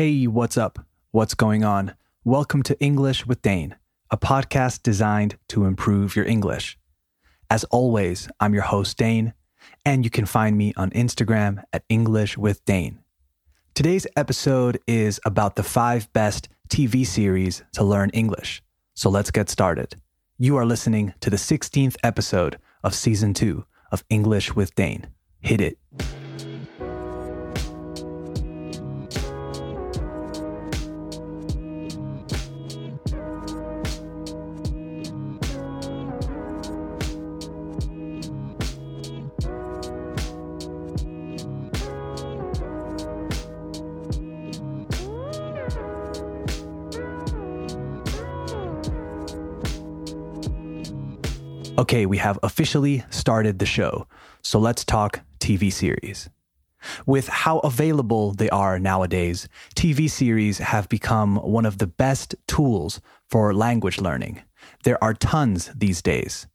Hey, what's up? What's going on? Welcome to English with Dane, a podcast designed to improve your English. As always, I'm your host, Dane, and you can find me on Instagram at English with Dane. Today's episode is about the five best TV series to learn English. So let's get started. You are listening to the 16th episode of season two of English with Dane. Hit it. Okay, we have officially started the show, so let's talk TV series. With how available they are nowadays, TV series have become one of the best tools for language learning. There are tons these days.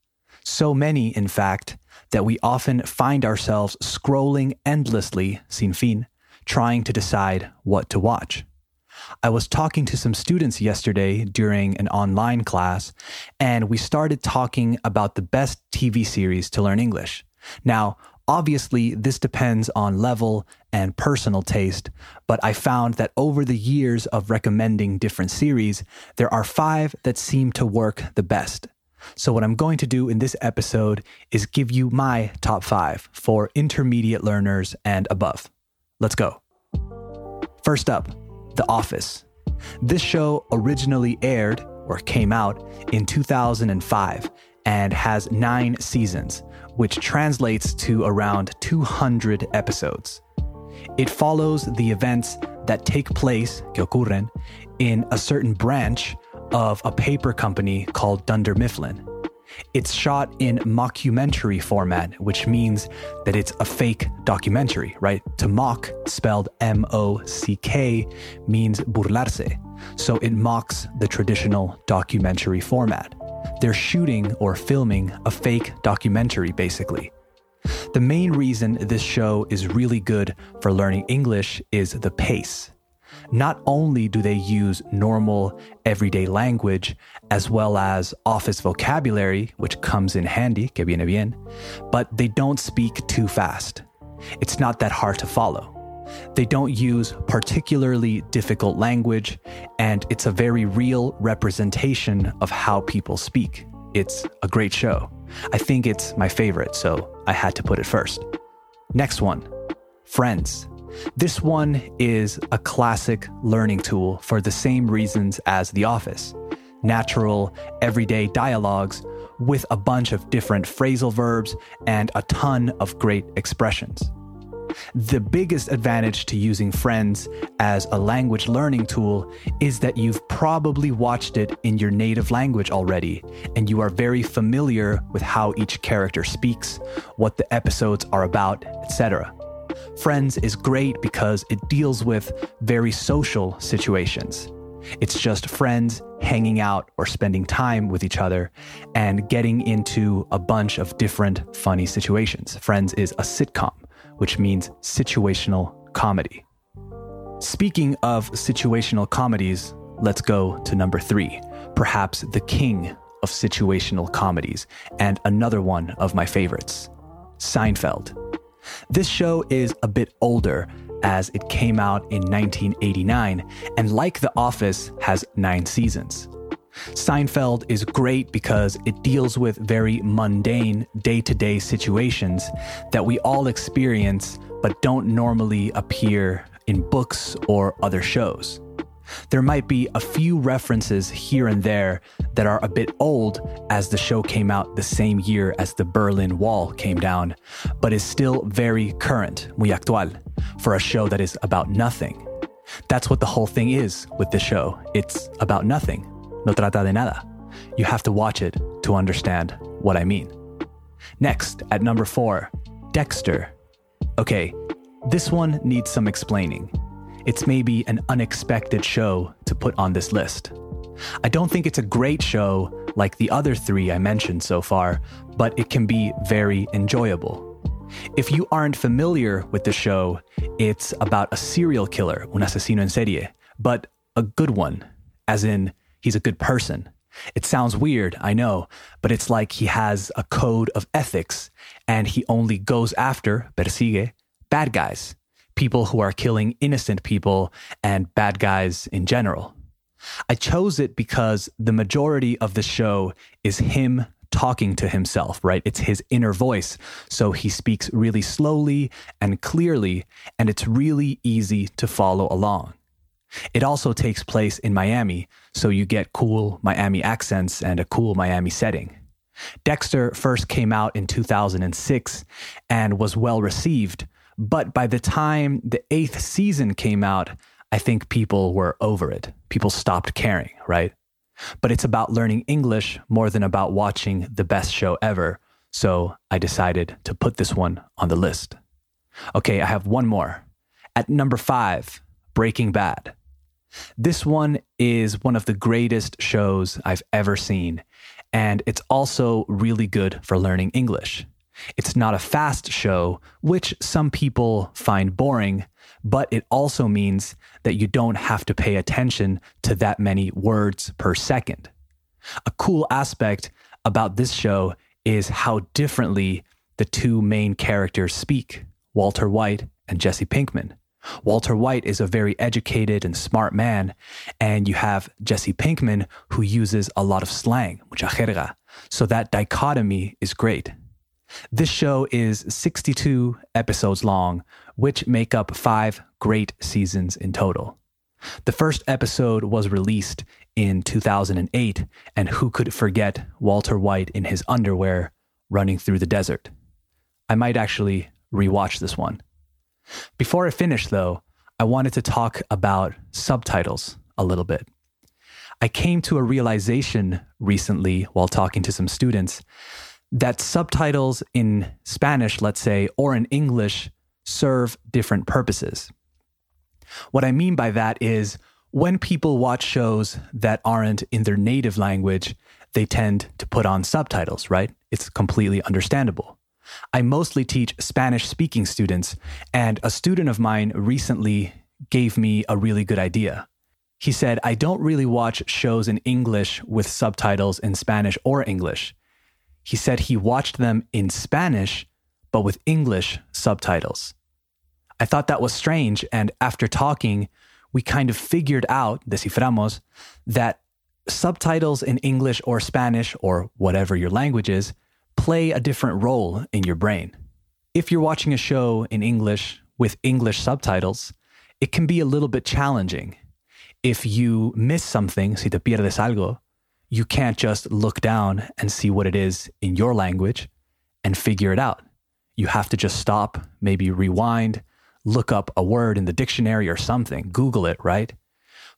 So many, in fact, that we often find ourselves scrolling endlessly, sin fin, trying to decide what to watch. I was talking to some students yesterday during an online class, and we started talking about the best TV series to learn English. Now, obviously, this depends on level and personal taste, but I found that over the years of recommending different series, there are five that seem to work the best. So, what I'm going to do in this episode is give you my top five for intermediate learners and above. Let's go. First up, the Office. This show originally aired or came out in 2005 and has nine seasons, which translates to around 200 episodes. It follows the events that take place, que ocurren, in a certain branch of a paper company called Dunder Mifflin. It's shot in mockumentary format, which means that it's a fake documentary, right? To mock, spelled M O C K, means burlarse. So it mocks the traditional documentary format. They're shooting or filming a fake documentary, basically. The main reason this show is really good for learning English is the pace. Not only do they use normal, everyday language, as well as office vocabulary, which comes in handy, que viene bien, but they don't speak too fast. It's not that hard to follow. They don't use particularly difficult language, and it's a very real representation of how people speak. It's a great show. I think it's my favorite, so I had to put it first. Next one Friends. This one is a classic learning tool for the same reasons as The Office natural, everyday dialogues with a bunch of different phrasal verbs and a ton of great expressions. The biggest advantage to using Friends as a language learning tool is that you've probably watched it in your native language already, and you are very familiar with how each character speaks, what the episodes are about, etc. Friends is great because it deals with very social situations. It's just friends hanging out or spending time with each other and getting into a bunch of different funny situations. Friends is a sitcom, which means situational comedy. Speaking of situational comedies, let's go to number three, perhaps the king of situational comedies, and another one of my favorites Seinfeld. This show is a bit older as it came out in 1989 and like The Office has 9 seasons. Seinfeld is great because it deals with very mundane day to day situations that we all experience but don't normally appear in books or other shows. There might be a few references here and there that are a bit old as the show came out the same year as the Berlin Wall came down, but is still very current, muy actual, for a show that is about nothing. That's what the whole thing is with the show. It's about nothing. No trata de nada. You have to watch it to understand what I mean. Next, at number four, Dexter. Okay, this one needs some explaining it's maybe an unexpected show to put on this list. I don't think it's a great show like the other three I mentioned so far, but it can be very enjoyable. If you aren't familiar with the show, it's about a serial killer, un asesino en serie, but a good one, as in he's a good person. It sounds weird, I know, but it's like he has a code of ethics and he only goes after, persigue, bad guys, people who are killing innocent people and bad guys in general. I chose it because the majority of the show is him talking to himself, right? It's his inner voice. So he speaks really slowly and clearly, and it's really easy to follow along. It also takes place in Miami, so you get cool Miami accents and a cool Miami setting. Dexter first came out in 2006 and was well received, but by the time the eighth season came out, I think people were over it. People stopped caring, right? But it's about learning English more than about watching the best show ever. So I decided to put this one on the list. Okay, I have one more. At number five, Breaking Bad. This one is one of the greatest shows I've ever seen, and it's also really good for learning English. It's not a fast show, which some people find boring, but it also means that you don't have to pay attention to that many words per second. A cool aspect about this show is how differently the two main characters speak Walter White and Jesse Pinkman. Walter White is a very educated and smart man, and you have Jesse Pinkman who uses a lot of slang, mucha jerga. So that dichotomy is great. This show is 62 episodes long, which make up five great seasons in total. The first episode was released in 2008, and who could forget Walter White in his underwear running through the desert? I might actually rewatch this one. Before I finish, though, I wanted to talk about subtitles a little bit. I came to a realization recently while talking to some students that subtitles in Spanish, let's say, or in English serve different purposes. What I mean by that is when people watch shows that aren't in their native language, they tend to put on subtitles, right? It's completely understandable. I mostly teach Spanish speaking students, and a student of mine recently gave me a really good idea. He said, I don't really watch shows in English with subtitles in Spanish or English. He said he watched them in Spanish, but with English subtitles. I thought that was strange. And after talking, we kind of figured out, desciframos, that subtitles in English or Spanish or whatever your language is play a different role in your brain. If you're watching a show in English with English subtitles, it can be a little bit challenging. If you miss something, si te pierdes algo, you can't just look down and see what it is in your language and figure it out. You have to just stop, maybe rewind, look up a word in the dictionary or something, Google it, right?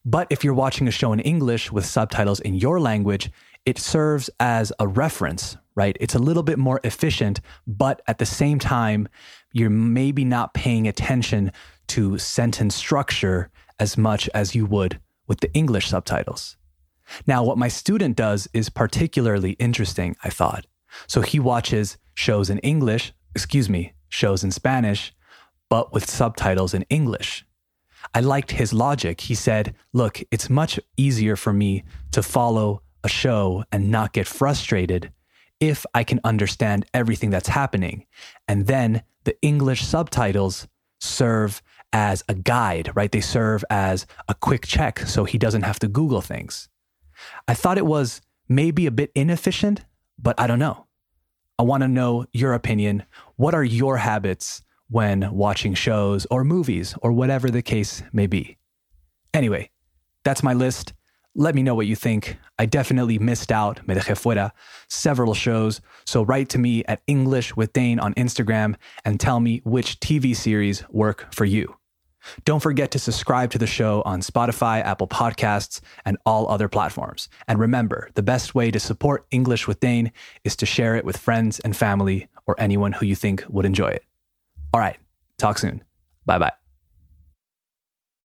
But if you're watching a show in English with subtitles in your language, it serves as a reference, right? It's a little bit more efficient, but at the same time, you're maybe not paying attention to sentence structure as much as you would with the English subtitles. Now, what my student does is particularly interesting, I thought. So he watches shows in English, excuse me, shows in Spanish, but with subtitles in English. I liked his logic. He said, Look, it's much easier for me to follow a show and not get frustrated if I can understand everything that's happening. And then the English subtitles serve as a guide, right? They serve as a quick check so he doesn't have to Google things. I thought it was maybe a bit inefficient, but I don't know. I want to know your opinion. What are your habits when watching shows or movies or whatever the case may be? Anyway, that's my list. Let me know what you think. I definitely missed out, me dejé fuera, several shows. So write to me at English with Dane on Instagram and tell me which TV series work for you. Don't forget to subscribe to the show on Spotify, Apple Podcasts, and all other platforms. And remember, the best way to support English with Dane is to share it with friends and family or anyone who you think would enjoy it. All right, talk soon. Bye bye.